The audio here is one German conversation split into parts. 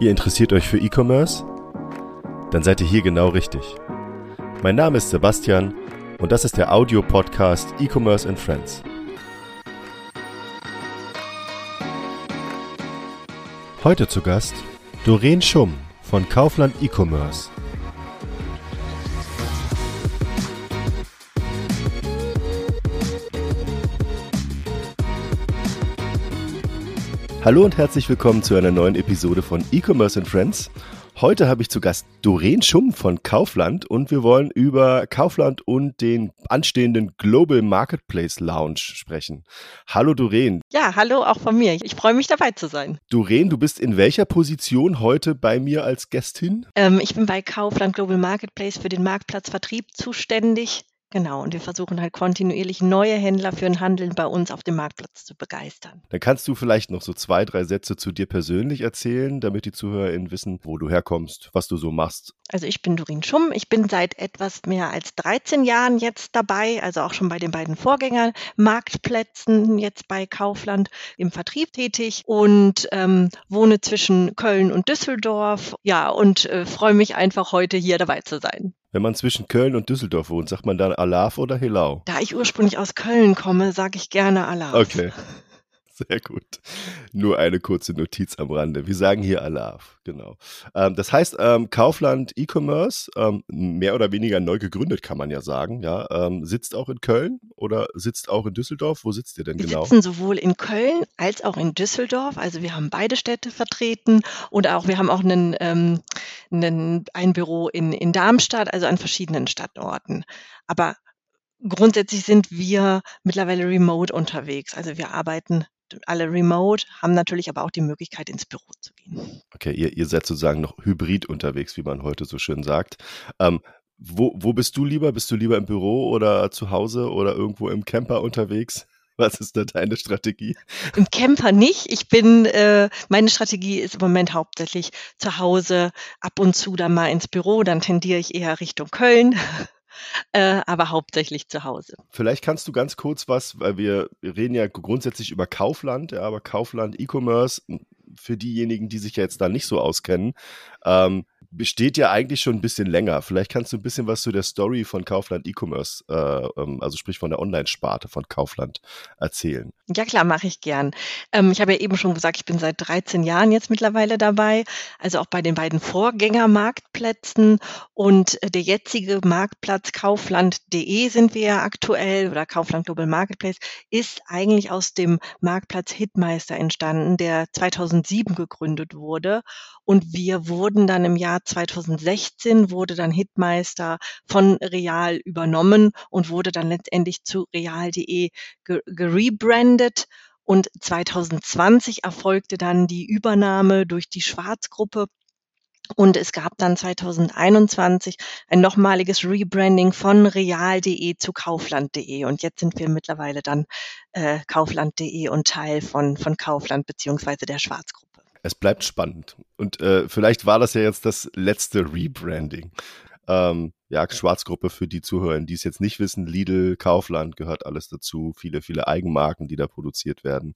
Ihr interessiert euch für E-Commerce? Dann seid ihr hier genau richtig. Mein Name ist Sebastian und das ist der Audio-Podcast E-Commerce and Friends. Heute zu Gast Doreen Schumm von Kaufland E-Commerce. Hallo und herzlich willkommen zu einer neuen Episode von E-Commerce and Friends. Heute habe ich zu Gast Doreen Schumm von Kaufland und wir wollen über Kaufland und den anstehenden Global Marketplace Lounge sprechen. Hallo Doreen. Ja, hallo auch von mir. Ich freue mich dabei zu sein. Doreen, du bist in welcher Position heute bei mir als Gästin? Ähm, ich bin bei Kaufland Global Marketplace für den Marktplatzvertrieb zuständig. Genau, und wir versuchen halt kontinuierlich neue Händler für ein Handeln bei uns auf dem Marktplatz zu begeistern. Dann kannst du vielleicht noch so zwei, drei Sätze zu dir persönlich erzählen, damit die ZuhörerInnen wissen, wo du herkommst, was du so machst. Also ich bin Dorin Schumm. Ich bin seit etwas mehr als 13 Jahren jetzt dabei, also auch schon bei den beiden Vorgängermarktplätzen, jetzt bei Kaufland im Vertrieb tätig und ähm, wohne zwischen Köln und Düsseldorf. Ja, und äh, freue mich einfach heute hier dabei zu sein. Wenn man zwischen Köln und Düsseldorf wohnt, sagt man dann Alaf oder Helau? Da ich ursprünglich aus Köln komme, sage ich gerne Alaf. Okay. Sehr gut. Nur eine kurze Notiz am Rande. Wir sagen hier Alaf, genau. Ähm, das heißt, ähm, Kaufland E-Commerce, ähm, mehr oder weniger neu gegründet, kann man ja sagen, ja, ähm, sitzt auch in Köln oder sitzt auch in Düsseldorf? Wo sitzt ihr denn genau? Wir sitzen sowohl in Köln als auch in Düsseldorf. Also wir haben beide Städte vertreten und auch wir haben auch einen, ähm, einen, ein Büro in, in Darmstadt, also an verschiedenen Standorten. Aber grundsätzlich sind wir mittlerweile remote unterwegs. Also wir arbeiten alle remote, haben natürlich aber auch die Möglichkeit, ins Büro zu gehen. Okay, ihr, ihr seid sozusagen noch hybrid unterwegs, wie man heute so schön sagt. Ähm, wo, wo bist du lieber? Bist du lieber im Büro oder zu Hause oder irgendwo im Camper unterwegs? Was ist da deine Strategie? Im Camper nicht. Ich bin, äh, meine Strategie ist im Moment hauptsächlich zu Hause, ab und zu dann mal ins Büro, dann tendiere ich eher Richtung Köln äh, aber hauptsächlich zu Hause. Vielleicht kannst du ganz kurz was, weil wir, reden ja grundsätzlich über Kaufland, ja, aber Kaufland E-Commerce, für diejenigen, die sich ja jetzt da nicht so auskennen, ähm, besteht ja eigentlich schon ein bisschen länger. Vielleicht kannst du ein bisschen was zu der Story von Kaufland E-Commerce, äh, ähm, also sprich von der Online-Sparte von Kaufland, erzählen. Ja klar, mache ich gern. Ähm, ich habe ja eben schon gesagt, ich bin seit 13 Jahren jetzt mittlerweile dabei, also auch bei den beiden Vorgängermarktplätzen und äh, der jetzige Marktplatz Kaufland.de sind wir ja aktuell oder Kaufland Global Marketplace ist eigentlich aus dem Marktplatz Hitmeister entstanden, der 2007 gegründet wurde und wir wurden dann im Jahr 2016 wurde dann Hitmeister von Real übernommen und wurde dann letztendlich zu real.de gerebrandet. Und 2020 erfolgte dann die Übernahme durch die Schwarzgruppe und es gab dann 2021 ein nochmaliges Rebranding von real.de zu kaufland.de. Und jetzt sind wir mittlerweile dann äh, kaufland.de und Teil von, von Kaufland beziehungsweise der Schwarzgruppe. Es bleibt spannend. Und äh, vielleicht war das ja jetzt das letzte Rebranding. Ähm, ja, Schwarzgruppe für die Zuhörer, die es jetzt nicht wissen, Lidl, Kaufland gehört alles dazu, viele, viele Eigenmarken, die da produziert werden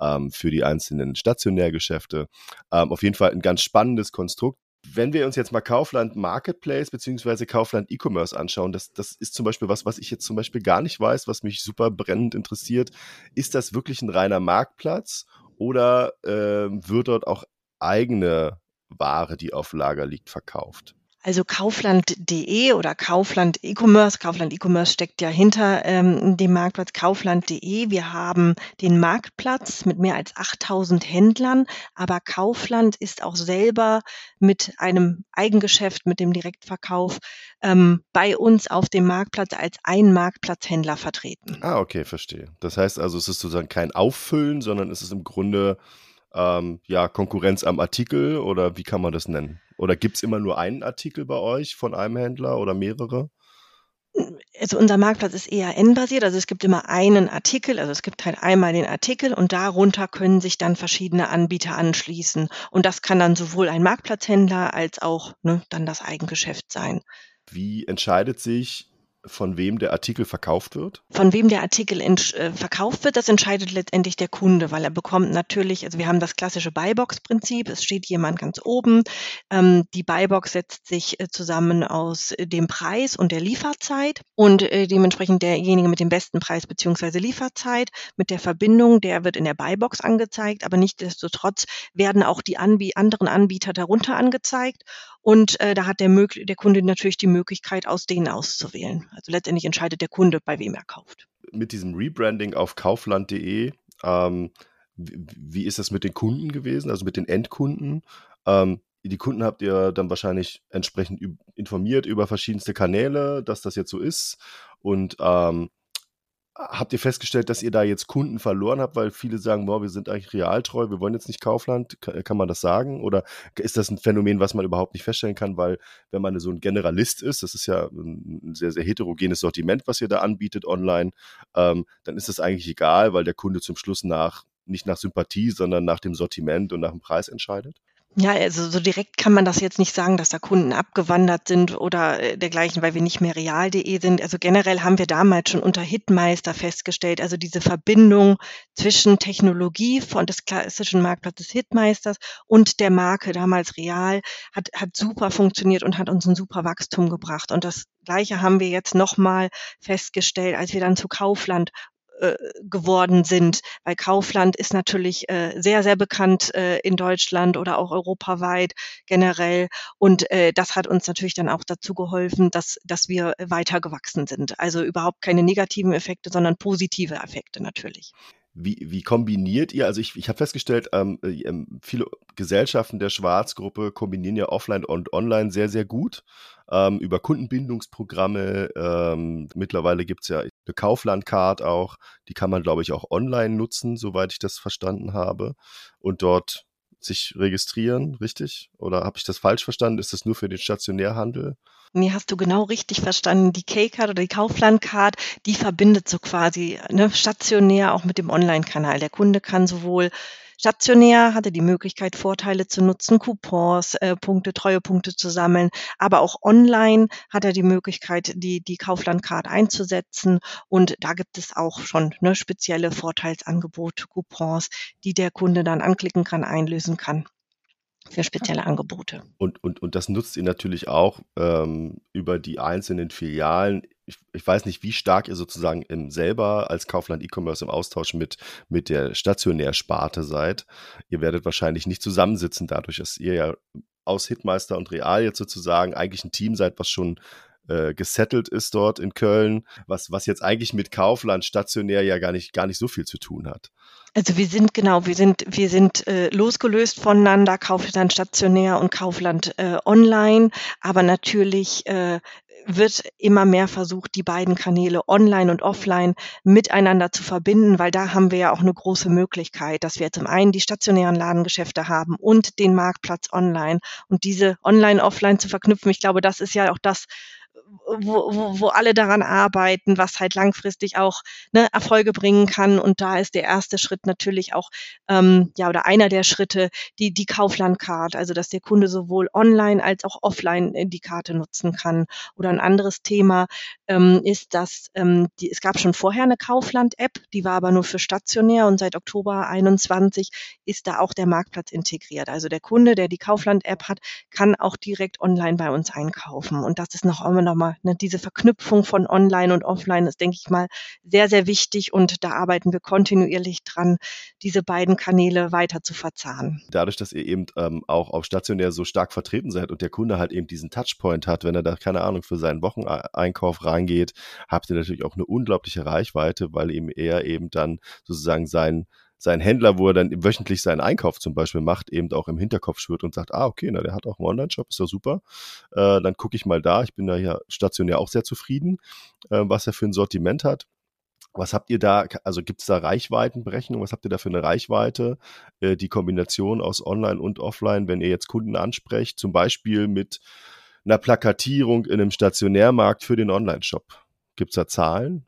ähm, für die einzelnen Stationärgeschäfte. Ähm, auf jeden Fall ein ganz spannendes Konstrukt. Wenn wir uns jetzt mal Kaufland Marketplace beziehungsweise Kaufland E-Commerce anschauen, das, das ist zum Beispiel was, was ich jetzt zum Beispiel gar nicht weiß, was mich super brennend interessiert. Ist das wirklich ein reiner Marktplatz oder äh, wird dort auch eigene Ware, die auf Lager liegt, verkauft? Also Kaufland.de oder Kaufland E-Commerce. Kaufland E-Commerce steckt ja hinter ähm, dem Marktplatz Kaufland.de. Wir haben den Marktplatz mit mehr als 8000 Händlern, aber Kaufland ist auch selber mit einem Eigengeschäft, mit dem Direktverkauf ähm, bei uns auf dem Marktplatz als ein Marktplatzhändler vertreten. Ah, okay, verstehe. Das heißt also, es ist sozusagen kein Auffüllen, sondern es ist im Grunde ähm, ja, Konkurrenz am Artikel oder wie kann man das nennen? Oder gibt es immer nur einen Artikel bei euch von einem Händler oder mehrere? Also unser Marktplatz ist eher N-basiert, also es gibt immer einen Artikel, also es gibt halt einmal den Artikel und darunter können sich dann verschiedene Anbieter anschließen. Und das kann dann sowohl ein Marktplatzhändler als auch ne, dann das Eigengeschäft sein. Wie entscheidet sich von wem der Artikel verkauft wird? Von wem der Artikel in, äh, verkauft wird, das entscheidet letztendlich der Kunde, weil er bekommt natürlich, also wir haben das klassische Buybox-Prinzip, es steht jemand ganz oben. Ähm, die Buybox setzt sich äh, zusammen aus äh, dem Preis und der Lieferzeit und äh, dementsprechend derjenige mit dem besten Preis beziehungsweise Lieferzeit mit der Verbindung, der wird in der Buybox angezeigt, aber nichtsdestotrotz werden auch die Anbie anderen Anbieter darunter angezeigt und äh, da hat der, der Kunde natürlich die Möglichkeit, aus denen auszuwählen. Also letztendlich entscheidet der Kunde, bei wem er kauft. Mit diesem Rebranding auf kaufland.de, ähm, wie ist das mit den Kunden gewesen, also mit den Endkunden? Ähm, die Kunden habt ihr dann wahrscheinlich entsprechend informiert über verschiedenste Kanäle, dass das jetzt so ist. Und ähm, Habt ihr festgestellt, dass ihr da jetzt Kunden verloren habt, weil viele sagen, boah, wir sind eigentlich realtreu, wir wollen jetzt nicht Kaufland? Kann, kann, man das sagen? Oder ist das ein Phänomen, was man überhaupt nicht feststellen kann, weil wenn man so ein Generalist ist, das ist ja ein sehr, sehr heterogenes Sortiment, was ihr da anbietet online, ähm, dann ist das eigentlich egal, weil der Kunde zum Schluss nach, nicht nach Sympathie, sondern nach dem Sortiment und nach dem Preis entscheidet? Ja, also so direkt kann man das jetzt nicht sagen, dass da Kunden abgewandert sind oder äh, dergleichen, weil wir nicht mehr real.de sind. Also generell haben wir damals schon unter Hitmeister festgestellt, also diese Verbindung zwischen Technologie von des klassischen Marktplatzes Hitmeisters und der Marke damals real hat, hat super funktioniert und hat uns ein super Wachstum gebracht. Und das Gleiche haben wir jetzt nochmal festgestellt, als wir dann zu Kaufland äh, geworden sind, weil Kaufland ist natürlich äh, sehr, sehr bekannt äh, in Deutschland oder auch europaweit generell. Und äh, das hat uns natürlich dann auch dazu geholfen, dass, dass wir weiter gewachsen sind. Also überhaupt keine negativen Effekte, sondern positive Effekte natürlich. Wie, wie kombiniert ihr? Also ich, ich habe festgestellt, ähm, äh, ähm, viele Gesellschaften der Schwarzgruppe kombinieren ja Offline und Online sehr, sehr gut ähm, über Kundenbindungsprogramme. Ähm, mittlerweile gibt es ja eine Kaufland-Card auch, die kann man, glaube ich, auch online nutzen, soweit ich das verstanden habe. Und dort sich registrieren, richtig? Oder habe ich das falsch verstanden? Ist das nur für den Stationärhandel? Nee, hast du genau richtig verstanden. Die K-Card oder die Kaufland-Card, die verbindet so quasi ne, stationär auch mit dem Online-Kanal. Der Kunde kann sowohl Stationär hatte die Möglichkeit, Vorteile zu nutzen, Coupons, äh, Punkte, Treuepunkte zu sammeln, aber auch online hat er die Möglichkeit, die, die Kaufland-Card einzusetzen. Und da gibt es auch schon ne, spezielle Vorteilsangebote, Coupons, die der Kunde dann anklicken kann, einlösen kann für spezielle Angebote. Und, und, und das nutzt ihr natürlich auch ähm, über die einzelnen Filialen ich, ich, weiß nicht, wie stark ihr sozusagen im selber als Kaufland E-Commerce im Austausch mit, mit der Stationärsparte seid. Ihr werdet wahrscheinlich nicht zusammensitzen, dadurch, dass ihr ja aus Hitmeister und Real jetzt sozusagen eigentlich ein Team seid, was schon äh, gesettelt ist dort in Köln, was, was jetzt eigentlich mit Kaufland stationär ja gar nicht, gar nicht so viel zu tun hat. Also wir sind genau, wir sind, wir sind äh, losgelöst voneinander, Kaufland stationär und Kaufland äh, online, aber natürlich äh, wird immer mehr versucht, die beiden Kanäle online und offline miteinander zu verbinden, weil da haben wir ja auch eine große Möglichkeit, dass wir zum einen die stationären Ladengeschäfte haben und den Marktplatz online und diese online, offline zu verknüpfen. Ich glaube, das ist ja auch das, wo, wo, wo alle daran arbeiten, was halt langfristig auch ne, Erfolge bringen kann. Und da ist der erste Schritt natürlich auch, ähm, ja, oder einer der Schritte, die, die Kaufland-Card, also dass der Kunde sowohl online als auch offline die Karte nutzen kann. Oder ein anderes Thema ähm, ist, dass ähm, die, es gab schon vorher eine Kaufland-App, die war aber nur für stationär und seit Oktober 21 ist da auch der Marktplatz integriert. Also der Kunde, der die Kaufland-App hat, kann auch direkt online bei uns einkaufen. Und das ist noch immer noch mal ne, diese Verknüpfung von Online und Offline ist, denke ich mal, sehr, sehr wichtig und da arbeiten wir kontinuierlich dran, diese beiden Kanäle weiter zu verzahnen. Dadurch, dass ihr eben ähm, auch auf stationär so stark vertreten seid und der Kunde halt eben diesen Touchpoint hat, wenn er da, keine Ahnung, für seinen Wocheneinkauf reingeht, habt ihr natürlich auch eine unglaubliche Reichweite, weil ihm er eben dann sozusagen sein sein Händler, wo er dann wöchentlich seinen Einkauf zum Beispiel macht, eben auch im Hinterkopf schwirrt und sagt, ah, okay, na, der hat auch einen Online-Shop, ist doch super. Äh, dann gucke ich mal da. Ich bin da ja stationär auch sehr zufrieden, äh, was er für ein Sortiment hat. Was habt ihr da, also gibt es da Reichweitenberechnung? Was habt ihr da für eine Reichweite? Äh, die Kombination aus Online und Offline, wenn ihr jetzt Kunden ansprecht, zum Beispiel mit einer Plakatierung in einem Stationärmarkt für den Online-Shop. Gibt es da Zahlen?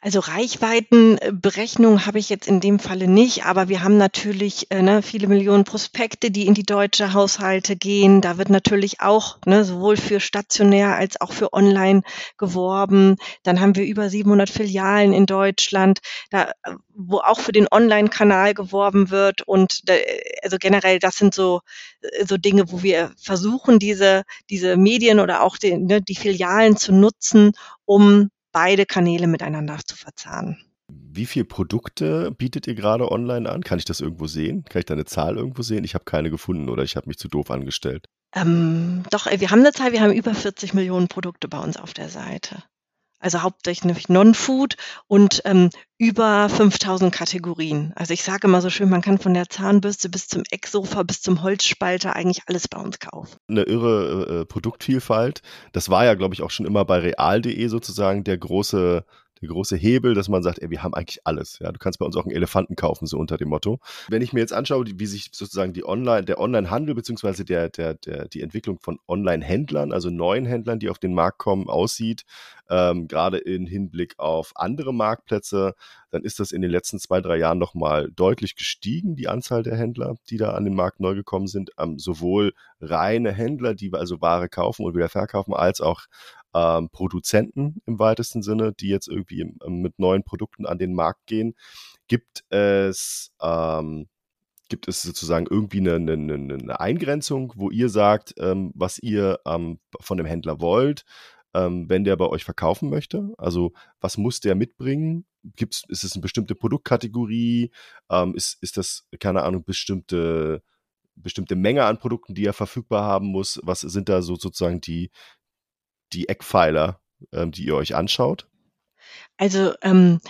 Also Reichweitenberechnung habe ich jetzt in dem Falle nicht, aber wir haben natürlich äh, ne, viele Millionen Prospekte, die in die deutsche Haushalte gehen. Da wird natürlich auch ne, sowohl für stationär als auch für online geworben. Dann haben wir über 700 Filialen in Deutschland, da, wo auch für den Online-Kanal geworben wird. Und äh, also generell, das sind so, äh, so Dinge, wo wir versuchen, diese, diese Medien oder auch die, ne, die Filialen zu nutzen, um beide Kanäle miteinander zu verzahnen. Wie viele Produkte bietet ihr gerade online an? Kann ich das irgendwo sehen? Kann ich da eine Zahl irgendwo sehen? Ich habe keine gefunden oder ich habe mich zu doof angestellt. Ähm, doch, äh, wir haben eine Zahl, wir haben über 40 Millionen Produkte bei uns auf der Seite also hauptsächlich Non-Food und ähm, über 5000 Kategorien. Also ich sage immer so schön, man kann von der Zahnbürste bis zum Ecksofa bis zum Holzspalter eigentlich alles bei uns kaufen. Eine irre äh, Produktvielfalt. Das war ja, glaube ich, auch schon immer bei real.de sozusagen der große der große Hebel, dass man sagt, ey, wir haben eigentlich alles. Ja, du kannst bei uns auch einen Elefanten kaufen, so unter dem Motto. Wenn ich mir jetzt anschaue, wie sich sozusagen die Online, der Online-Handel beziehungsweise der, der, der, die Entwicklung von Online-Händlern, also neuen Händlern, die auf den Markt kommen, aussieht, ähm, gerade im Hinblick auf andere Marktplätze, dann ist das in den letzten zwei, drei Jahren nochmal deutlich gestiegen, die Anzahl der Händler, die da an den Markt neu gekommen sind. Ähm, sowohl reine Händler, die also Ware kaufen und wieder verkaufen, als auch ähm, Produzenten im weitesten Sinne, die jetzt irgendwie ähm, mit neuen Produkten an den Markt gehen. Gibt es ähm, gibt es sozusagen irgendwie eine, eine, eine, Eingrenzung, wo ihr sagt, ähm, was ihr ähm, von dem Händler wollt, ähm, wenn der bei euch verkaufen möchte? Also was muss der mitbringen? Gibt's, ist es eine bestimmte Produktkategorie? Ist, ist das, keine Ahnung, bestimmte, bestimmte Menge an Produkten, die er verfügbar haben muss? Was sind da so sozusagen die, die Eckpfeiler, ähm, die ihr euch anschaut? Also ähm,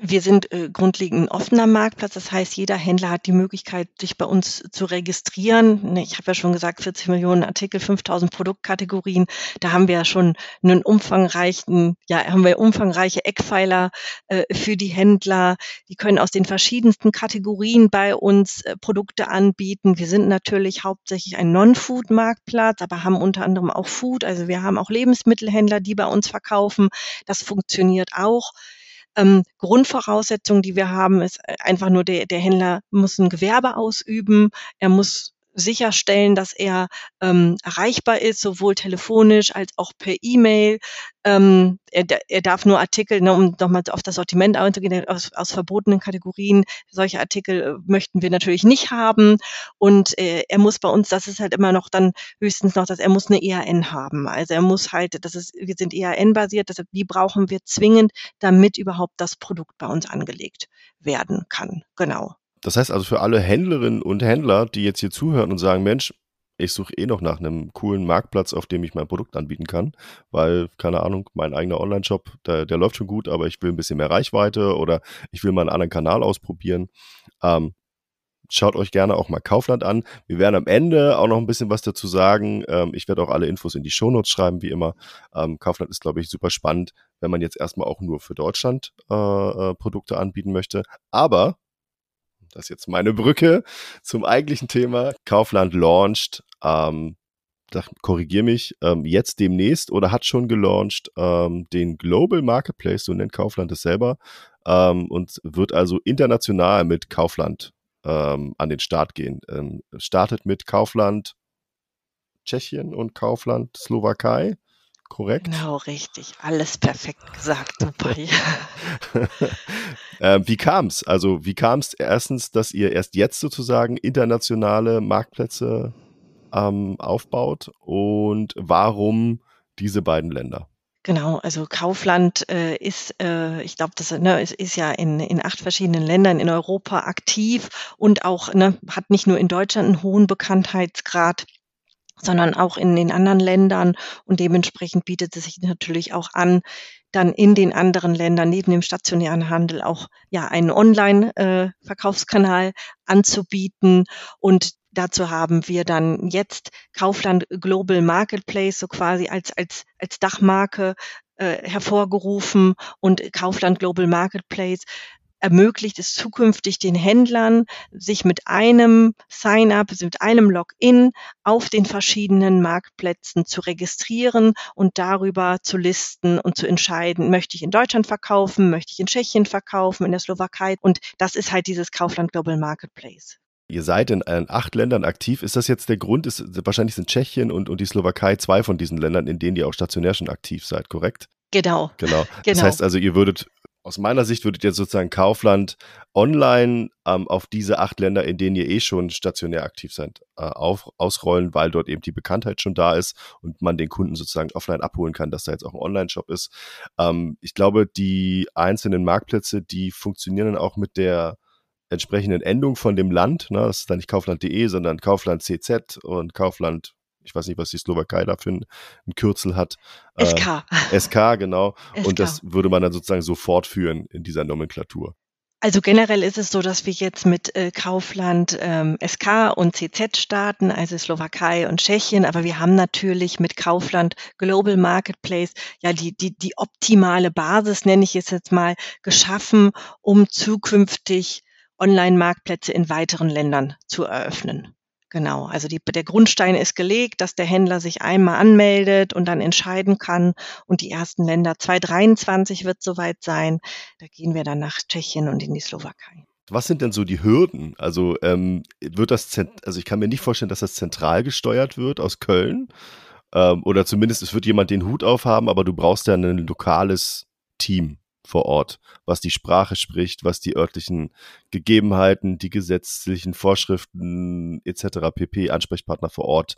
wir sind äh, grundlegend ein offener Marktplatz. Das heißt, jeder Händler hat die Möglichkeit, sich bei uns zu registrieren. Ne, ich habe ja schon gesagt, 40 Millionen Artikel, 5000 Produktkategorien. Da haben wir ja schon einen umfangreichen, ja, haben wir umfangreiche Eckpfeiler äh, für die Händler. Die können aus den verschiedensten Kategorien bei uns äh, Produkte anbieten. Wir sind natürlich hauptsächlich ein Non-Food-Marktplatz, aber haben unter anderem auch Food. Also wir haben auch Lebensmittelhändler, die bei uns verkaufen. Das funktioniert auch. Ähm, Grundvoraussetzung, die wir haben, ist äh, einfach nur, der, der Händler muss ein Gewerbe ausüben, er muss sicherstellen, dass er ähm, erreichbar ist, sowohl telefonisch als auch per E-Mail. Ähm, er, er darf nur Artikel, ne, um nochmal auf das Sortiment einzugehen, aus, aus verbotenen Kategorien, solche Artikel äh, möchten wir natürlich nicht haben. Und äh, er muss bei uns, das ist halt immer noch dann höchstens noch, dass er muss eine EAN haben. Also er muss halt, das ist, wir sind EAN-basiert, deshalb die brauchen wir zwingend, damit überhaupt das Produkt bei uns angelegt werden kann. Genau. Das heißt also für alle Händlerinnen und Händler, die jetzt hier zuhören und sagen, Mensch, ich suche eh noch nach einem coolen Marktplatz, auf dem ich mein Produkt anbieten kann, weil, keine Ahnung, mein eigener Online-Shop, der, der läuft schon gut, aber ich will ein bisschen mehr Reichweite oder ich will mal einen anderen Kanal ausprobieren. Ähm, schaut euch gerne auch mal Kaufland an. Wir werden am Ende auch noch ein bisschen was dazu sagen. Ähm, ich werde auch alle Infos in die Shownotes schreiben, wie immer. Ähm, Kaufland ist, glaube ich, super spannend, wenn man jetzt erstmal auch nur für Deutschland äh, äh, Produkte anbieten möchte. Aber das ist jetzt meine Brücke zum eigentlichen Thema. Kaufland launched, ähm, korrigier mich, ähm, jetzt demnächst oder hat schon gelauncht ähm, den Global Marketplace, so nennt Kaufland es selber, ähm, und wird also international mit Kaufland ähm, an den Start gehen. Ähm, startet mit Kaufland Tschechien und Kaufland Slowakei korrekt? Genau, richtig. Alles perfekt gesagt. Super. ähm, wie kam es? Also, wie kam es erstens, dass ihr erst jetzt sozusagen internationale Marktplätze ähm, aufbaut und warum diese beiden Länder? Genau, also Kaufland äh, ist, äh, ich glaube, das ne, ist, ist ja in, in acht verschiedenen Ländern in Europa aktiv und auch ne, hat nicht nur in Deutschland einen hohen Bekanntheitsgrad sondern auch in den anderen Ländern. Und dementsprechend bietet es sich natürlich auch an, dann in den anderen Ländern neben dem stationären Handel auch ja einen Online-Verkaufskanal anzubieten. Und dazu haben wir dann jetzt Kaufland Global Marketplace so quasi als als als Dachmarke äh, hervorgerufen und Kaufland Global Marketplace ermöglicht es zukünftig den Händlern, sich mit einem Sign-up, also mit einem Login auf den verschiedenen Marktplätzen zu registrieren und darüber zu listen und zu entscheiden, möchte ich in Deutschland verkaufen, möchte ich in Tschechien verkaufen, in der Slowakei. Und das ist halt dieses Kaufland Global Marketplace. Ihr seid in acht Ländern aktiv. Ist das jetzt der Grund? Ist, wahrscheinlich sind Tschechien und, und die Slowakei zwei von diesen Ländern, in denen ihr auch stationär schon aktiv seid, korrekt? Genau. Genau. genau. Das heißt also, ihr würdet, aus meiner Sicht würdet ihr sozusagen Kaufland online ähm, auf diese acht Länder, in denen ihr eh schon stationär aktiv seid, äh, auf, ausrollen, weil dort eben die Bekanntheit schon da ist und man den Kunden sozusagen offline abholen kann, dass da jetzt auch ein Online-Shop ist. Ähm, ich glaube, die einzelnen Marktplätze, die funktionieren dann auch mit der entsprechenden Endung von dem Land. Ne? Das ist dann nicht Kaufland.de, sondern Kaufland CZ und Kaufland, ich weiß nicht, was die Slowakei da für ein, ein Kürzel hat. SK. Äh, SK, genau. SK. Und das würde man dann sozusagen so fortführen in dieser Nomenklatur. Also generell ist es so, dass wir jetzt mit äh, Kaufland ähm, SK und CZ starten, also Slowakei und Tschechien, aber wir haben natürlich mit Kaufland Global Marketplace ja die, die, die optimale Basis, nenne ich es jetzt mal, geschaffen, um zukünftig Online-Marktplätze in weiteren Ländern zu eröffnen. Genau, also die, der Grundstein ist gelegt, dass der Händler sich einmal anmeldet und dann entscheiden kann. Und die ersten Länder 2023 wird soweit sein. Da gehen wir dann nach Tschechien und in die Slowakei. Was sind denn so die Hürden? Also ähm, wird das, also ich kann mir nicht vorstellen, dass das zentral gesteuert wird aus Köln. Ähm, oder zumindest es wird jemand den Hut aufhaben, aber du brauchst ja ein lokales Team vor Ort, was die Sprache spricht, was die örtlichen Gegebenheiten, die gesetzlichen Vorschriften etc. pp. Ansprechpartner vor Ort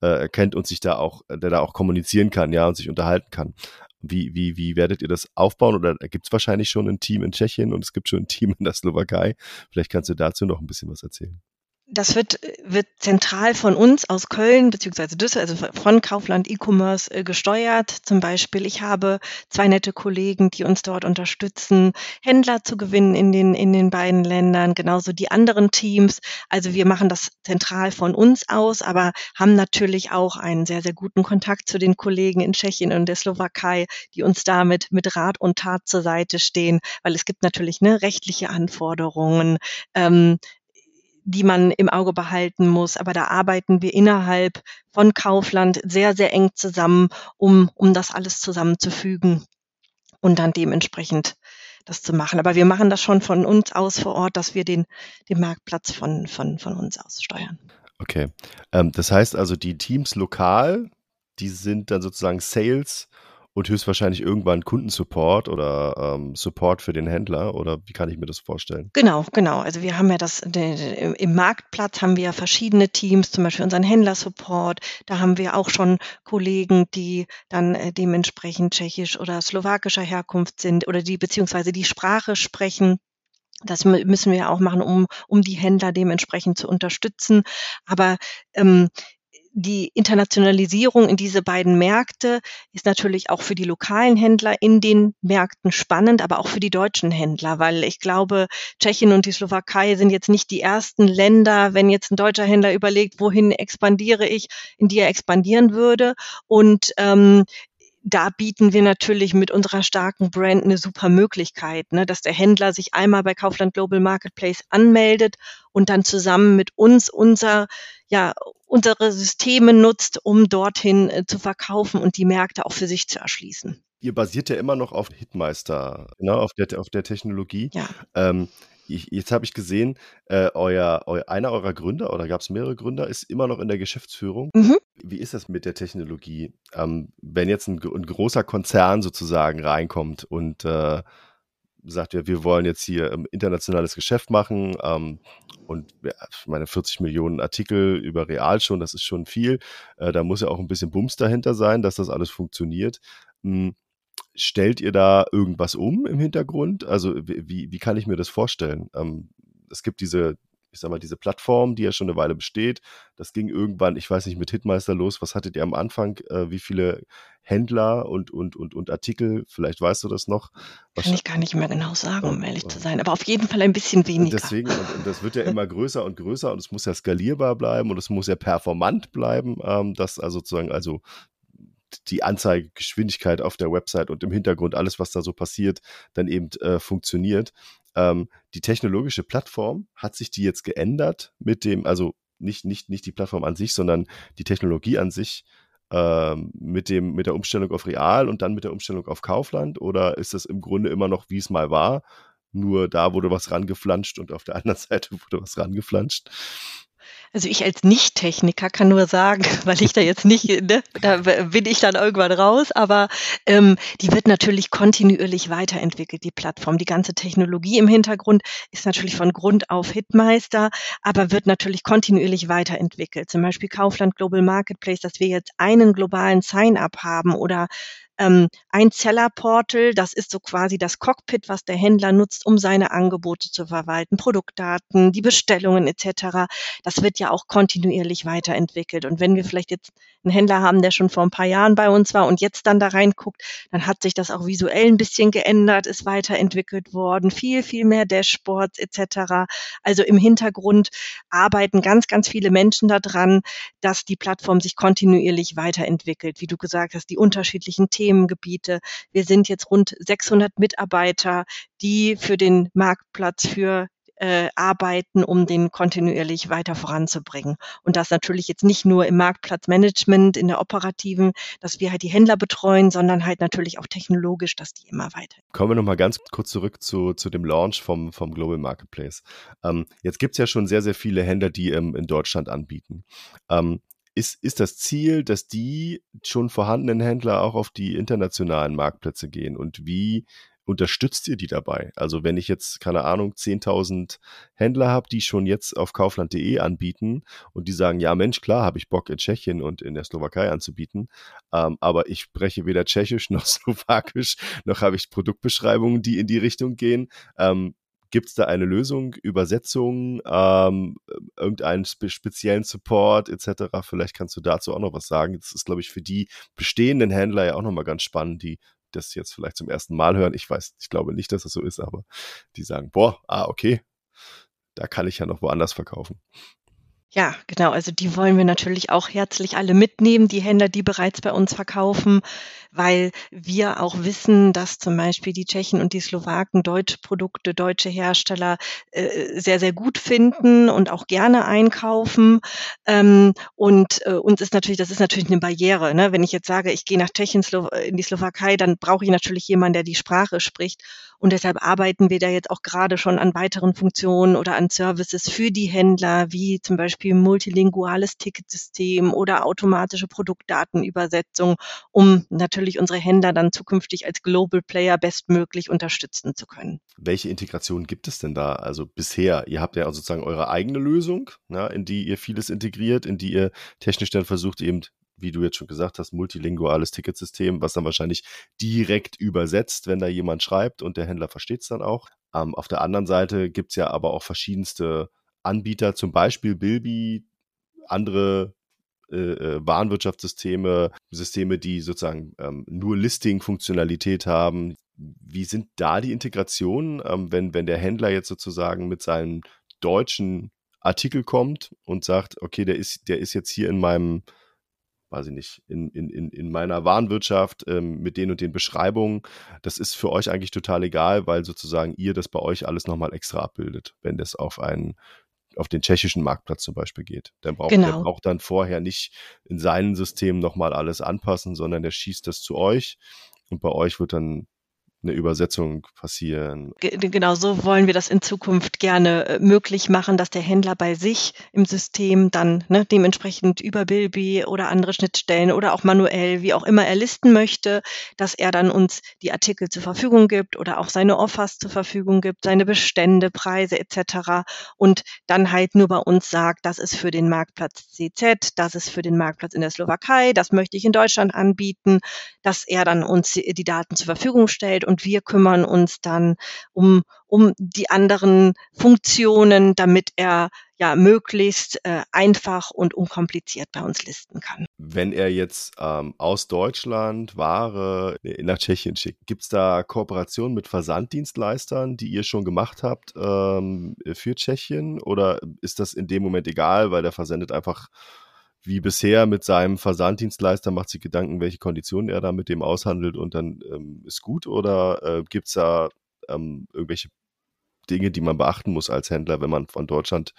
äh, kennt und sich da auch, der da auch kommunizieren kann, ja, und sich unterhalten kann. Wie, wie, wie werdet ihr das aufbauen? Oder gibt es wahrscheinlich schon ein Team in Tschechien und es gibt schon ein Team in der Slowakei? Vielleicht kannst du dazu noch ein bisschen was erzählen das wird, wird zentral von uns aus Köln beziehungsweise Düsseldorf, also von Kaufland E-Commerce äh, gesteuert. Zum Beispiel, ich habe zwei nette Kollegen, die uns dort unterstützen, Händler zu gewinnen in den, in den beiden Ländern, genauso die anderen Teams. Also wir machen das zentral von uns aus, aber haben natürlich auch einen sehr, sehr guten Kontakt zu den Kollegen in Tschechien und der Slowakei, die uns damit mit Rat und Tat zur Seite stehen, weil es gibt natürlich ne, rechtliche Anforderungen. Ähm, die man im Auge behalten muss. Aber da arbeiten wir innerhalb von Kaufland sehr, sehr eng zusammen, um, um das alles zusammenzufügen und dann dementsprechend das zu machen. Aber wir machen das schon von uns aus vor Ort, dass wir den, den Marktplatz von, von, von uns aus steuern. Okay. Ähm, das heißt also, die Teams lokal, die sind dann sozusagen Sales und höchstwahrscheinlich irgendwann Kundensupport oder ähm, Support für den Händler oder wie kann ich mir das vorstellen? Genau, genau. Also wir haben ja das im Marktplatz haben wir verschiedene Teams, zum Beispiel unseren Händlersupport. Da haben wir auch schon Kollegen, die dann äh, dementsprechend tschechisch oder slowakischer Herkunft sind oder die beziehungsweise die Sprache sprechen. Das müssen wir auch machen, um, um die Händler dementsprechend zu unterstützen. Aber ähm, die Internationalisierung in diese beiden Märkte ist natürlich auch für die lokalen Händler in den Märkten spannend, aber auch für die deutschen Händler, weil ich glaube, Tschechien und die Slowakei sind jetzt nicht die ersten Länder, wenn jetzt ein deutscher Händler überlegt, wohin expandiere ich, in die er expandieren würde. Und ähm, da bieten wir natürlich mit unserer starken Brand eine super Möglichkeit, ne, dass der Händler sich einmal bei Kaufland Global Marketplace anmeldet und dann zusammen mit uns unser, ja, unsere Systeme nutzt, um dorthin äh, zu verkaufen und die Märkte auch für sich zu erschließen. Ihr basiert ja immer noch auf Hitmeister, ne, auf, der, auf der Technologie. Ja. Ähm, ich, jetzt habe ich gesehen, äh, euer, euer, einer eurer Gründer oder gab es mehrere Gründer, ist immer noch in der Geschäftsführung. Mhm. Wie ist das mit der Technologie? Ähm, wenn jetzt ein, ein, großer Konzern sozusagen reinkommt und äh, sagt, ja, wir wollen jetzt hier ähm, internationales Geschäft machen ähm, und ja, meine 40 Millionen Artikel über Real schon, das ist schon viel. Äh, da muss ja auch ein bisschen Bums dahinter sein, dass das alles funktioniert. Hm, stellt ihr da irgendwas um im Hintergrund? Also wie, wie kann ich mir das vorstellen? Ähm, es gibt diese, ich sag mal, diese Plattform, die ja schon eine Weile besteht. Das ging irgendwann, ich weiß nicht, mit Hitmeister los. Was hattet ihr am Anfang? Äh, wie viele Händler und, und, und, und Artikel? Vielleicht weißt du das noch. Was Kann ich gar nicht mehr genau sagen, um ehrlich zu sein. Aber auf jeden Fall ein bisschen weniger. Deswegen, und, und das wird ja immer größer und größer und es muss ja skalierbar bleiben und es muss ja performant bleiben, ähm, dass also sozusagen also die Anzeigegeschwindigkeit auf der Website und im Hintergrund alles, was da so passiert, dann eben äh, funktioniert. Ähm, die technologische Plattform, hat sich die jetzt geändert mit dem, also nicht, nicht, nicht die Plattform an sich, sondern die Technologie an sich ähm, mit, dem, mit der Umstellung auf Real und dann mit der Umstellung auf Kaufland? Oder ist das im Grunde immer noch, wie es mal war? Nur da wurde was rangeflanscht und auf der anderen Seite wurde was rangeflanscht. Also ich als Nicht-Techniker kann nur sagen, weil ich da jetzt nicht, ne, da bin ich dann irgendwann raus, aber ähm, die wird natürlich kontinuierlich weiterentwickelt, die Plattform. Die ganze Technologie im Hintergrund ist natürlich von Grund auf Hitmeister, aber wird natürlich kontinuierlich weiterentwickelt. Zum Beispiel Kaufland Global Marketplace, dass wir jetzt einen globalen Sign-up haben oder ähm, ein Seller-Portal, das ist so quasi das Cockpit, was der Händler nutzt, um seine Angebote zu verwalten, Produktdaten, die Bestellungen etc. Das wird ja auch kontinuierlich weiterentwickelt. Und wenn wir vielleicht jetzt einen Händler haben, der schon vor ein paar Jahren bei uns war und jetzt dann da reinguckt, dann hat sich das auch visuell ein bisschen geändert, ist weiterentwickelt worden, viel, viel mehr Dashboards etc. Also im Hintergrund arbeiten ganz, ganz viele Menschen daran, dass die Plattform sich kontinuierlich weiterentwickelt. Wie du gesagt hast, die unterschiedlichen Themen Themengebiete. Wir sind jetzt rund 600 Mitarbeiter, die für den Marktplatz für äh, arbeiten, um den kontinuierlich weiter voranzubringen. Und das natürlich jetzt nicht nur im Marktplatzmanagement, in der operativen, dass wir halt die Händler betreuen, sondern halt natürlich auch technologisch, dass die immer weiter. Kommen wir nochmal ganz kurz zurück zu, zu dem Launch vom, vom Global Marketplace. Ähm, jetzt gibt es ja schon sehr, sehr viele Händler, die ähm, in Deutschland anbieten. Ähm, ist, ist das Ziel, dass die schon vorhandenen Händler auch auf die internationalen Marktplätze gehen und wie unterstützt ihr die dabei? Also wenn ich jetzt, keine Ahnung, 10.000 Händler habe, die schon jetzt auf kaufland.de anbieten und die sagen, ja Mensch, klar, habe ich Bock in Tschechien und in der Slowakei anzubieten, ähm, aber ich spreche weder Tschechisch noch Slowakisch, noch habe ich Produktbeschreibungen, die in die Richtung gehen. Ähm, Gibt es da eine Lösung, Übersetzung, ähm, irgendeinen spe speziellen Support etc.? Vielleicht kannst du dazu auch noch was sagen. Das ist, glaube ich, für die bestehenden Händler ja auch nochmal ganz spannend, die das jetzt vielleicht zum ersten Mal hören. Ich weiß, ich glaube nicht, dass das so ist, aber die sagen, boah, ah, okay, da kann ich ja noch woanders verkaufen. Ja, genau. Also die wollen wir natürlich auch herzlich alle mitnehmen, die Händler, die bereits bei uns verkaufen, weil wir auch wissen, dass zum Beispiel die Tschechen und die Slowaken deutsche Produkte, deutsche Hersteller äh, sehr, sehr gut finden und auch gerne einkaufen. Ähm, und äh, uns ist natürlich, das ist natürlich eine Barriere. Ne? Wenn ich jetzt sage, ich gehe nach Tschechien in die Slowakei, dann brauche ich natürlich jemanden, der die Sprache spricht. Und deshalb arbeiten wir da jetzt auch gerade schon an weiteren Funktionen oder an Services für die Händler, wie zum Beispiel multilinguales Ticketsystem oder automatische Produktdatenübersetzung, um natürlich unsere Händler dann zukünftig als Global Player bestmöglich unterstützen zu können. Welche Integration gibt es denn da? Also bisher, ihr habt ja sozusagen eure eigene Lösung, na, in die ihr vieles integriert, in die ihr technisch dann versucht, eben wie du jetzt schon gesagt hast, multilinguales Ticketsystem, was dann wahrscheinlich direkt übersetzt, wenn da jemand schreibt und der Händler versteht es dann auch. Ähm, auf der anderen Seite gibt es ja aber auch verschiedenste Anbieter, zum Beispiel Bilby, andere äh, äh, Warenwirtschaftssysteme, Systeme, die sozusagen ähm, nur Listing-Funktionalität haben. Wie sind da die Integrationen, ähm, wenn, wenn der Händler jetzt sozusagen mit seinem deutschen Artikel kommt und sagt, okay, der ist, der ist jetzt hier in meinem weiß ich nicht, in, in, in meiner Warenwirtschaft ähm, mit den und den Beschreibungen. Das ist für euch eigentlich total egal, weil sozusagen ihr das bei euch alles nochmal extra abbildet, wenn das auf einen auf den tschechischen Marktplatz zum Beispiel geht. Der braucht, genau. der braucht dann vorher nicht in seinem System nochmal alles anpassen, sondern der schießt das zu euch und bei euch wird dann eine Übersetzung passieren. Genau so wollen wir das in Zukunft gerne äh, möglich machen, dass der Händler bei sich im System dann ne, dementsprechend über Bilby oder andere Schnittstellen oder auch manuell, wie auch immer er listen möchte, dass er dann uns die Artikel zur Verfügung gibt oder auch seine Offers zur Verfügung gibt, seine Bestände, Preise etc. Und dann halt nur bei uns sagt, das ist für den Marktplatz CZ, das ist für den Marktplatz in der Slowakei, das möchte ich in Deutschland anbieten, dass er dann uns die Daten zur Verfügung stellt und und wir kümmern uns dann um, um die anderen Funktionen, damit er ja möglichst äh, einfach und unkompliziert bei uns listen kann. Wenn er jetzt ähm, aus Deutschland Ware nach Tschechien schickt, gibt es da Kooperationen mit Versanddienstleistern, die ihr schon gemacht habt ähm, für Tschechien? Oder ist das in dem Moment egal, weil der versendet einfach wie bisher mit seinem Versanddienstleister, macht sich Gedanken, welche Konditionen er da mit dem aushandelt und dann ähm, ist gut oder äh, gibt es da ähm, irgendwelche Dinge, die man beachten muss als Händler, wenn man von Deutschland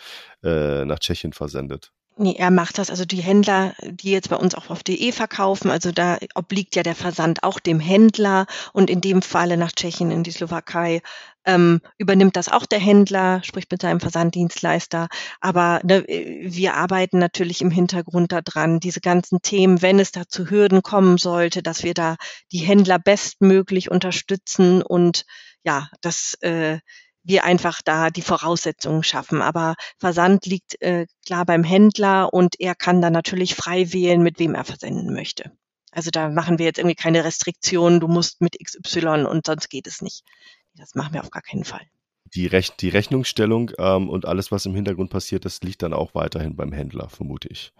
äh, nach Tschechien versendet? Nee, er macht das. Also die Händler, die jetzt bei uns auch auf DE verkaufen, also da obliegt ja der Versand auch dem Händler und in dem Falle nach Tschechien in die Slowakei ähm, übernimmt das auch der Händler, spricht mit seinem Versanddienstleister. Aber ne, wir arbeiten natürlich im Hintergrund daran, diese ganzen Themen, wenn es da zu Hürden kommen sollte, dass wir da die Händler bestmöglich unterstützen und ja, das äh, wir einfach da die Voraussetzungen schaffen. Aber Versand liegt äh, klar beim Händler und er kann dann natürlich frei wählen, mit wem er versenden möchte. Also da machen wir jetzt irgendwie keine Restriktionen, du musst mit XY und sonst geht es nicht. Das machen wir auf gar keinen Fall. Die, Rech die Rechnungsstellung ähm, und alles, was im Hintergrund passiert, das liegt dann auch weiterhin beim Händler, vermute ich.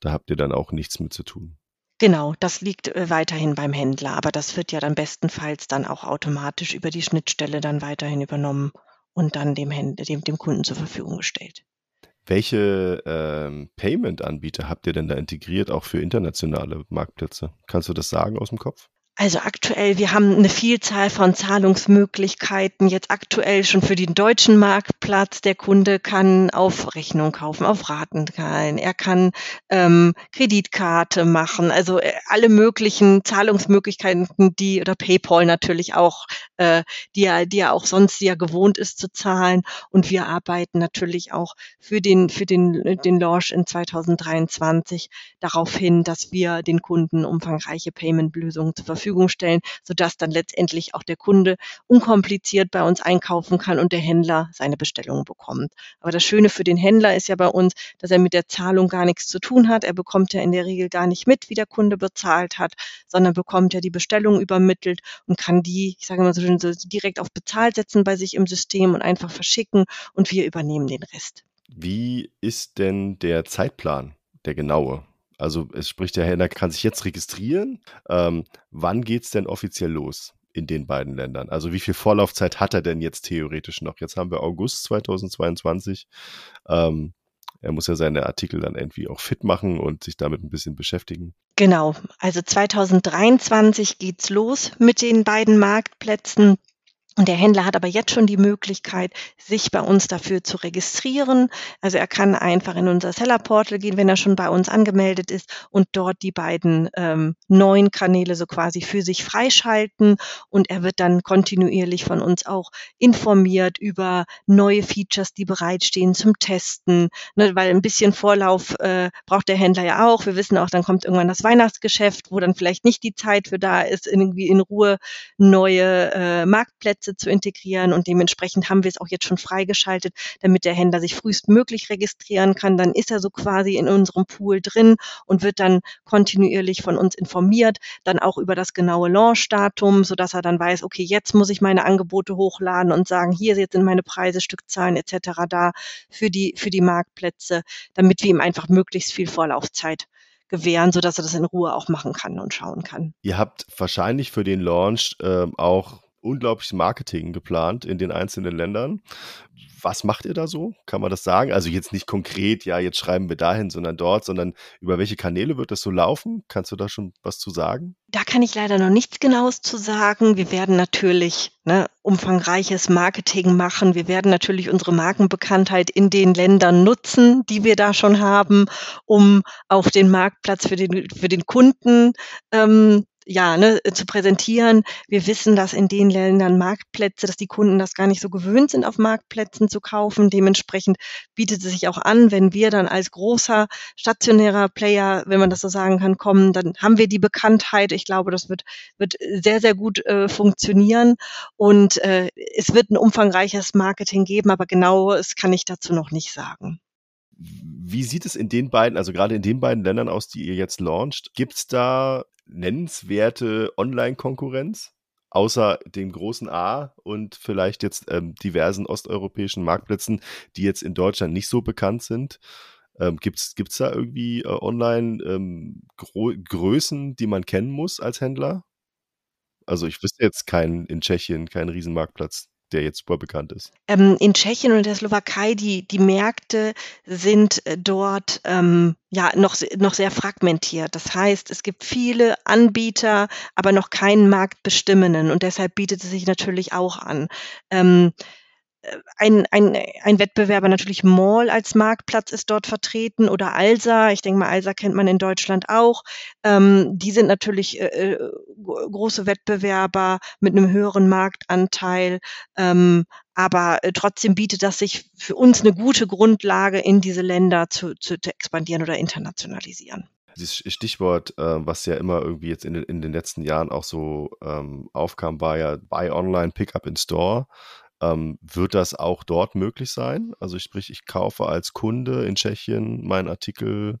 Da habt ihr dann auch nichts mit zu tun. Genau, das liegt äh, weiterhin beim Händler, aber das wird ja dann bestenfalls dann auch automatisch über die Schnittstelle dann weiterhin übernommen und dann dem, Händler, dem, dem Kunden zur Verfügung gestellt. Welche ähm, Payment-Anbieter habt ihr denn da integriert, auch für internationale Marktplätze? Kannst du das sagen aus dem Kopf? Also aktuell, wir haben eine Vielzahl von Zahlungsmöglichkeiten. Jetzt aktuell schon für den deutschen Marktplatz. Der Kunde kann auf Rechnung kaufen, auf Raten zahlen. Er kann ähm, Kreditkarte machen. Also äh, alle möglichen Zahlungsmöglichkeiten, die oder PayPal natürlich auch, äh, die er, die er auch sonst ja gewohnt ist zu zahlen. Und wir arbeiten natürlich auch für den für den den Launch in 2023 darauf hin, dass wir den Kunden umfangreiche Payment-Lösungen zur Verfügung Verfügung stellen, sodass dann letztendlich auch der Kunde unkompliziert bei uns einkaufen kann und der Händler seine Bestellungen bekommt. Aber das Schöne für den Händler ist ja bei uns, dass er mit der Zahlung gar nichts zu tun hat. Er bekommt ja in der Regel gar nicht mit, wie der Kunde bezahlt hat, sondern bekommt ja die Bestellung übermittelt und kann die, ich sage mal so schön, so direkt auf bezahlt setzen bei sich im System und einfach verschicken und wir übernehmen den Rest. Wie ist denn der Zeitplan, der genaue? Also es spricht der Händler kann sich jetzt registrieren. Ähm, wann geht es denn offiziell los in den beiden Ländern? Also wie viel Vorlaufzeit hat er denn jetzt theoretisch noch? Jetzt haben wir August 2022. Ähm, er muss ja seine Artikel dann irgendwie auch fit machen und sich damit ein bisschen beschäftigen. Genau, also 2023 geht's los mit den beiden Marktplätzen. Und der Händler hat aber jetzt schon die Möglichkeit, sich bei uns dafür zu registrieren. Also er kann einfach in unser Seller Portal gehen, wenn er schon bei uns angemeldet ist und dort die beiden ähm, neuen Kanäle so quasi für sich freischalten. Und er wird dann kontinuierlich von uns auch informiert über neue Features, die bereitstehen zum Testen. Ne, weil ein bisschen Vorlauf äh, braucht der Händler ja auch. Wir wissen auch, dann kommt irgendwann das Weihnachtsgeschäft, wo dann vielleicht nicht die Zeit für da ist, irgendwie in Ruhe neue äh, Marktplätze Plätze zu integrieren und dementsprechend haben wir es auch jetzt schon freigeschaltet, damit der Händler sich frühestmöglich registrieren kann. Dann ist er so quasi in unserem Pool drin und wird dann kontinuierlich von uns informiert, dann auch über das genaue Launchdatum, sodass er dann weiß, okay, jetzt muss ich meine Angebote hochladen und sagen, hier jetzt sind meine Preise, Stückzahlen etc. da für die, für die Marktplätze, damit wir ihm einfach möglichst viel Vorlaufzeit gewähren, sodass er das in Ruhe auch machen kann und schauen kann. Ihr habt wahrscheinlich für den Launch äh, auch unglaubliches Marketing geplant in den einzelnen Ländern. Was macht ihr da so? Kann man das sagen? Also jetzt nicht konkret, ja, jetzt schreiben wir dahin, sondern dort, sondern über welche Kanäle wird das so laufen? Kannst du da schon was zu sagen? Da kann ich leider noch nichts Genaues zu sagen. Wir werden natürlich ne, umfangreiches Marketing machen. Wir werden natürlich unsere Markenbekanntheit in den Ländern nutzen, die wir da schon haben, um auf den Marktplatz für den, für den Kunden ähm, ja, ne, zu präsentieren. Wir wissen, dass in den Ländern Marktplätze, dass die Kunden das gar nicht so gewöhnt sind, auf Marktplätzen zu kaufen. Dementsprechend bietet es sich auch an, wenn wir dann als großer stationärer Player, wenn man das so sagen kann, kommen, dann haben wir die Bekanntheit. Ich glaube, das wird, wird sehr, sehr gut äh, funktionieren. Und äh, es wird ein umfangreiches Marketing geben, aber genau, das kann ich dazu noch nicht sagen. Wie sieht es in den beiden, also gerade in den beiden Ländern aus, die ihr jetzt launcht? Gibt es da nennenswerte Online-Konkurrenz? Außer dem großen A und vielleicht jetzt ähm, diversen osteuropäischen Marktplätzen, die jetzt in Deutschland nicht so bekannt sind. Ähm, Gibt es da irgendwie äh, online ähm, Größen, die man kennen muss als Händler? Also ich wüsste jetzt keinen in Tschechien, keinen Riesenmarktplatz der jetzt super bekannt ist? Ähm, in Tschechien und der Slowakei, die, die Märkte sind äh, dort ähm, ja noch, noch sehr fragmentiert. Das heißt, es gibt viele Anbieter, aber noch keinen marktbestimmenden und deshalb bietet es sich natürlich auch an. Ähm, ein, ein, ein Wettbewerber natürlich Mall als Marktplatz ist dort vertreten oder Alsa. Ich denke mal, Alsa kennt man in Deutschland auch. Ähm, die sind natürlich äh, äh große Wettbewerber mit einem höheren Marktanteil. Ähm, aber äh, trotzdem bietet das sich für uns eine gute Grundlage, in diese Länder zu, zu, zu expandieren oder internationalisieren. Dieses Stichwort, äh, was ja immer irgendwie jetzt in den, in den letzten Jahren auch so ähm, aufkam, war ja Buy Online, Pick Up in Store. Ähm, wird das auch dort möglich sein? Also sprich, ich kaufe als Kunde in Tschechien meinen Artikel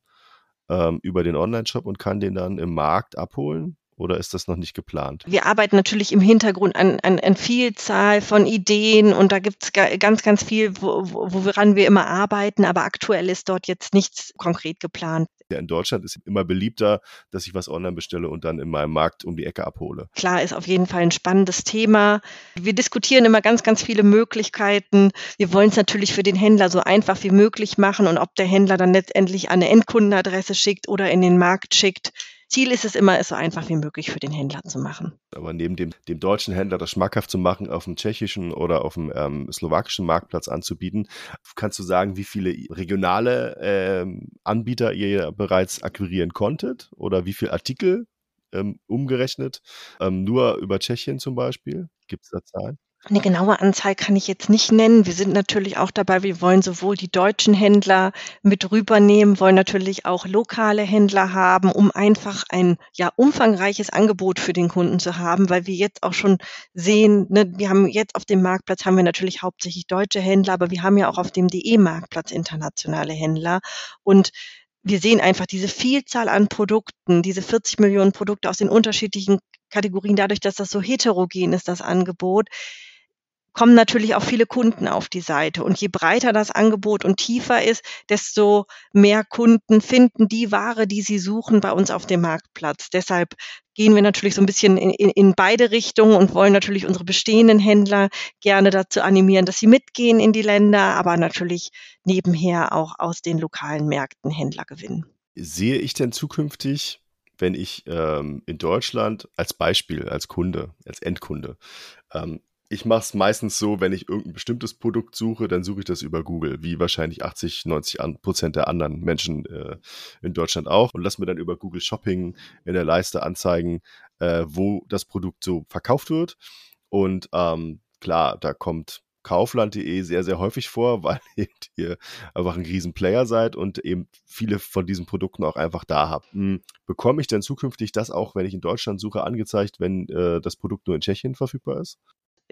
ähm, über den Online-Shop und kann den dann im Markt abholen? Oder ist das noch nicht geplant? Wir arbeiten natürlich im Hintergrund an, an, an Vielzahl von Ideen und da gibt es ganz, ganz viel, wo, woran wir immer arbeiten, aber aktuell ist dort jetzt nichts konkret geplant. Ja, in Deutschland ist immer beliebter, dass ich was online bestelle und dann in meinem Markt um die Ecke abhole. Klar, ist auf jeden Fall ein spannendes Thema. Wir diskutieren immer ganz, ganz viele Möglichkeiten. Wir wollen es natürlich für den Händler so einfach wie möglich machen und ob der Händler dann letztendlich eine Endkundenadresse schickt oder in den Markt schickt, Ziel ist es immer, es so einfach wie möglich für den Händler zu machen. Aber neben dem, dem deutschen Händler das schmackhaft zu machen, auf dem tschechischen oder auf dem ähm, slowakischen Marktplatz anzubieten, kannst du sagen, wie viele regionale ähm, Anbieter ihr bereits akquirieren konntet oder wie viele Artikel ähm, umgerechnet? Ähm, nur über Tschechien zum Beispiel? Gibt es da Zahlen? Eine genaue Anzahl kann ich jetzt nicht nennen. Wir sind natürlich auch dabei, wir wollen sowohl die deutschen Händler mit rübernehmen, wollen natürlich auch lokale Händler haben, um einfach ein ja umfangreiches Angebot für den Kunden zu haben, weil wir jetzt auch schon sehen, ne, wir haben jetzt auf dem Marktplatz haben wir natürlich hauptsächlich deutsche Händler, aber wir haben ja auch auf dem DE-Marktplatz internationale Händler. Und wir sehen einfach diese Vielzahl an Produkten, diese 40 Millionen Produkte aus den unterschiedlichen Kategorien, dadurch, dass das so heterogen ist, das Angebot, kommen natürlich auch viele Kunden auf die Seite. Und je breiter das Angebot und tiefer ist, desto mehr Kunden finden die Ware, die sie suchen, bei uns auf dem Marktplatz. Deshalb gehen wir natürlich so ein bisschen in, in, in beide Richtungen und wollen natürlich unsere bestehenden Händler gerne dazu animieren, dass sie mitgehen in die Länder, aber natürlich nebenher auch aus den lokalen Märkten Händler gewinnen. Sehe ich denn zukünftig wenn ich ähm, in Deutschland als Beispiel, als Kunde, als Endkunde, ähm, ich mache es meistens so, wenn ich irgendein bestimmtes Produkt suche, dann suche ich das über Google, wie wahrscheinlich 80, 90 Prozent der anderen Menschen äh, in Deutschland auch und lass mir dann über Google Shopping in der Leiste anzeigen, äh, wo das Produkt so verkauft wird. Und ähm, klar, da kommt Kaufland.de sehr, sehr häufig vor, weil ihr einfach ein Riesenplayer seid und eben viele von diesen Produkten auch einfach da habt. Hm, bekomme ich denn zukünftig das auch, wenn ich in Deutschland suche, angezeigt, wenn äh, das Produkt nur in Tschechien verfügbar ist?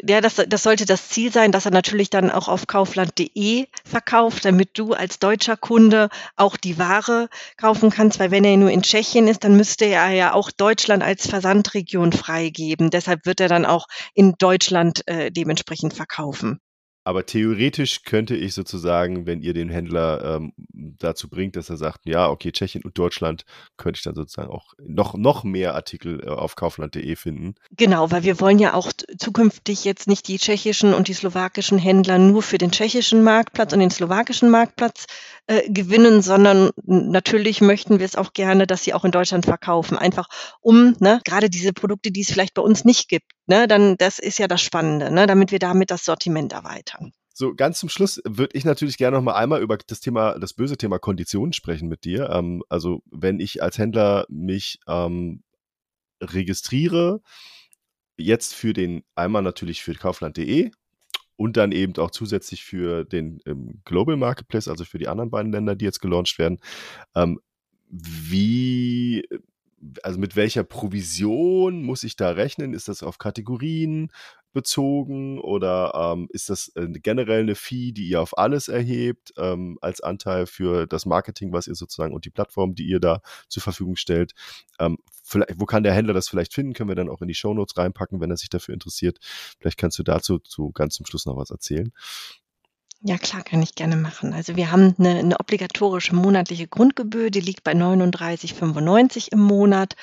Ja, das, das sollte das Ziel sein, dass er natürlich dann auch auf kaufland.de verkauft, damit du als deutscher Kunde auch die Ware kaufen kannst, weil wenn er nur in Tschechien ist, dann müsste er ja auch Deutschland als Versandregion freigeben. Deshalb wird er dann auch in Deutschland äh, dementsprechend verkaufen. Aber theoretisch könnte ich sozusagen, wenn ihr den Händler ähm, dazu bringt, dass er sagt, ja, okay, Tschechien und Deutschland, könnte ich dann sozusagen auch noch, noch mehr Artikel äh, auf kaufland.de finden. Genau, weil wir wollen ja auch zukünftig jetzt nicht die tschechischen und die slowakischen Händler nur für den tschechischen Marktplatz und den slowakischen Marktplatz äh, gewinnen, sondern natürlich möchten wir es auch gerne, dass sie auch in Deutschland verkaufen. Einfach um, ne, gerade diese Produkte, die es vielleicht bei uns nicht gibt, ne, dann das ist ja das Spannende, ne, damit wir damit das Sortiment erweitern. So, ganz zum Schluss würde ich natürlich gerne noch mal einmal über das Thema, das böse Thema Konditionen sprechen mit dir. Ähm, also, wenn ich als Händler mich ähm, registriere, jetzt für den, einmal natürlich für kaufland.de und dann eben auch zusätzlich für den ähm, Global Marketplace, also für die anderen beiden Länder, die jetzt gelauncht werden. Ähm, wie also mit welcher Provision muss ich da rechnen? Ist das auf Kategorien bezogen oder ähm, ist das äh, generell eine Fee, die ihr auf alles erhebt ähm, als Anteil für das Marketing, was ihr sozusagen und die Plattform, die ihr da zur Verfügung stellt? Ähm, wo kann der Händler das vielleicht finden? Können wir dann auch in die Shownotes reinpacken, wenn er sich dafür interessiert. Vielleicht kannst du dazu zu ganz zum Schluss noch was erzählen. Ja, klar, kann ich gerne machen. Also wir haben eine, eine obligatorische monatliche Grundgebühr, die liegt bei 39,95 im Monat.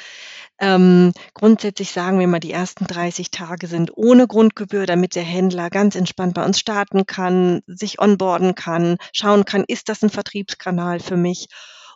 Ähm, grundsätzlich sagen wir mal, die ersten 30 Tage sind ohne Grundgebühr, damit der Händler ganz entspannt bei uns starten kann, sich onboarden kann, schauen kann, ist das ein Vertriebskanal für mich?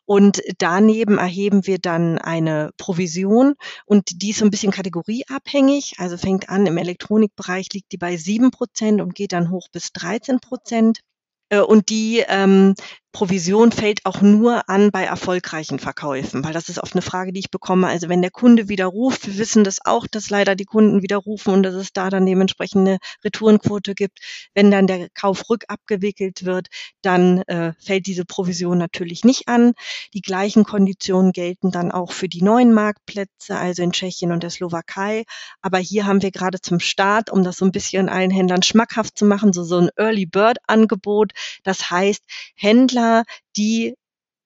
Und daneben erheben wir dann eine Provision und die ist so ein bisschen kategorieabhängig. Also fängt an, im Elektronikbereich liegt die bei sieben Prozent und geht dann hoch bis 13 Prozent. Äh, und die ähm, Provision fällt auch nur an bei erfolgreichen Verkäufen, weil das ist oft eine Frage, die ich bekomme. Also wenn der Kunde widerruft, wir wissen das auch, dass leider die Kunden widerrufen und dass es da dann dementsprechend eine Retourenquote gibt. Wenn dann der Kauf rückabgewickelt wird, dann äh, fällt diese Provision natürlich nicht an. Die gleichen Konditionen gelten dann auch für die neuen Marktplätze, also in Tschechien und der Slowakei. Aber hier haben wir gerade zum Start, um das so ein bisschen allen Händlern schmackhaft zu machen, so, so ein Early Bird Angebot. Das heißt, Händler Händler, die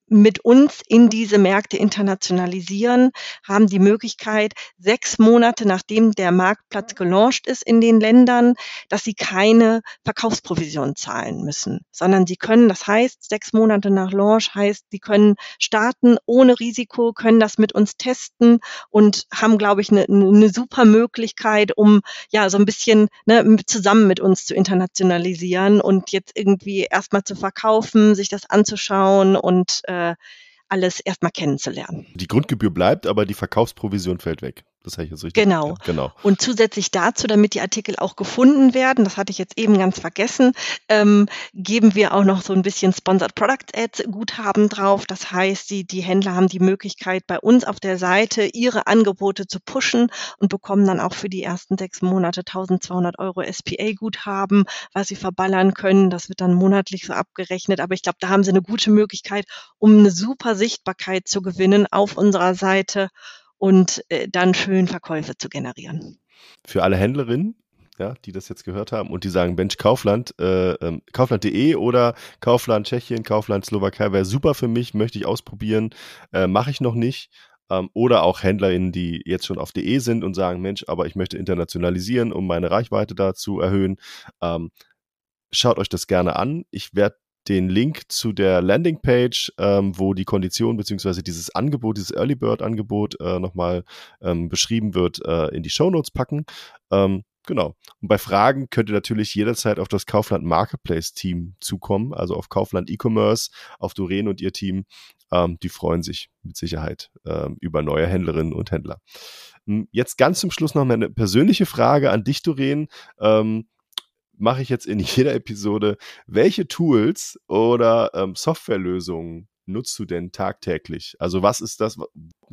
mit uns in diese Märkte internationalisieren, haben die Möglichkeit, sechs Monate nachdem der Marktplatz gelauncht ist in den Ländern, dass sie keine Verkaufsprovision zahlen müssen, sondern sie können, das heißt, sechs Monate nach Launch heißt, sie können starten ohne Risiko, können das mit uns testen und haben, glaube ich, eine, eine super Möglichkeit, um ja so ein bisschen ne, zusammen mit uns zu internationalisieren und jetzt irgendwie erstmal zu verkaufen, sich das anzuschauen und äh, alles erstmal kennenzulernen. Die Grundgebühr bleibt, aber die Verkaufsprovision fällt weg. Das habe ich jetzt richtig Genau. Ja, genau. Und zusätzlich dazu, damit die Artikel auch gefunden werden, das hatte ich jetzt eben ganz vergessen, ähm, geben wir auch noch so ein bisschen Sponsored Product Ads Guthaben drauf. Das heißt, die, die Händler haben die Möglichkeit, bei uns auf der Seite ihre Angebote zu pushen und bekommen dann auch für die ersten sechs Monate 1200 Euro SPA Guthaben, was sie verballern können. Das wird dann monatlich so abgerechnet. Aber ich glaube, da haben sie eine gute Möglichkeit, um eine super Sichtbarkeit zu gewinnen auf unserer Seite und äh, dann schön Verkäufe zu generieren. Für alle Händlerinnen, ja, die das jetzt gehört haben und die sagen, Mensch, Kaufland, äh, ähm, Kaufland.de oder Kaufland Tschechien, Kaufland Slowakei wäre super für mich, möchte ich ausprobieren, äh, mache ich noch nicht. Ähm, oder auch HändlerInnen, die jetzt schon auf DE sind und sagen, Mensch, aber ich möchte internationalisieren, um meine Reichweite da zu erhöhen. Ähm, schaut euch das gerne an. Ich werde den Link zu der Landingpage, ähm, wo die Kondition beziehungsweise dieses Angebot, dieses Early Bird Angebot äh, nochmal ähm, beschrieben wird, äh, in die Show Notes packen. Ähm, genau. Und bei Fragen könnt ihr natürlich jederzeit auf das Kaufland Marketplace Team zukommen, also auf Kaufland E-Commerce, auf Doreen und ihr Team. Ähm, die freuen sich mit Sicherheit ähm, über neue Händlerinnen und Händler. Hm, jetzt ganz zum Schluss noch mal eine persönliche Frage an dich, Doreen. Ähm, mache ich jetzt in jeder Episode. Welche Tools oder ähm, Softwarelösungen nutzt du denn tagtäglich? Also was ist das,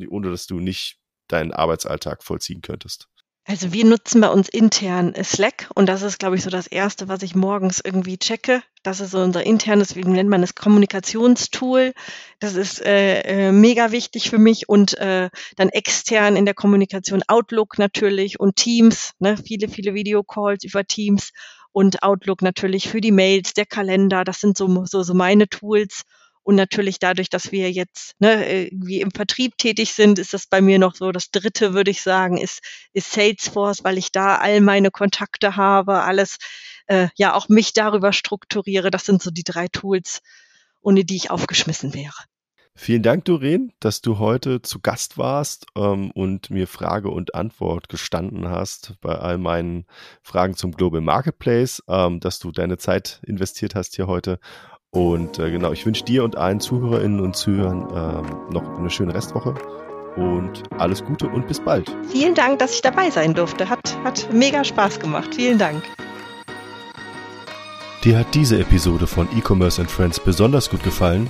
ohne dass du nicht deinen Arbeitsalltag vollziehen könntest? Also wir nutzen bei uns intern Slack und das ist, glaube ich, so das Erste, was ich morgens irgendwie checke. Das ist so unser internes, wie nennt man das, Kommunikationstool. Das ist äh, äh, mega wichtig für mich und äh, dann extern in der Kommunikation Outlook natürlich und Teams, ne, viele, viele Videocalls über Teams und Outlook natürlich für die Mails, der Kalender, das sind so, so, so meine Tools. Und natürlich dadurch, dass wir jetzt ne, wie im Vertrieb tätig sind, ist das bei mir noch so. Das dritte, würde ich sagen, ist, ist Salesforce, weil ich da all meine Kontakte habe, alles, äh, ja, auch mich darüber strukturiere. Das sind so die drei Tools, ohne die ich aufgeschmissen wäre. Vielen Dank, Doreen, dass du heute zu Gast warst ähm, und mir Frage und Antwort gestanden hast bei all meinen Fragen zum Global Marketplace, ähm, dass du deine Zeit investiert hast hier heute. Und äh, genau, ich wünsche dir und allen Zuhörerinnen und Zuhörern äh, noch eine schöne Restwoche und alles Gute und bis bald. Vielen Dank, dass ich dabei sein durfte. Hat, hat mega Spaß gemacht. Vielen Dank. Dir hat diese Episode von E-Commerce and Friends besonders gut gefallen?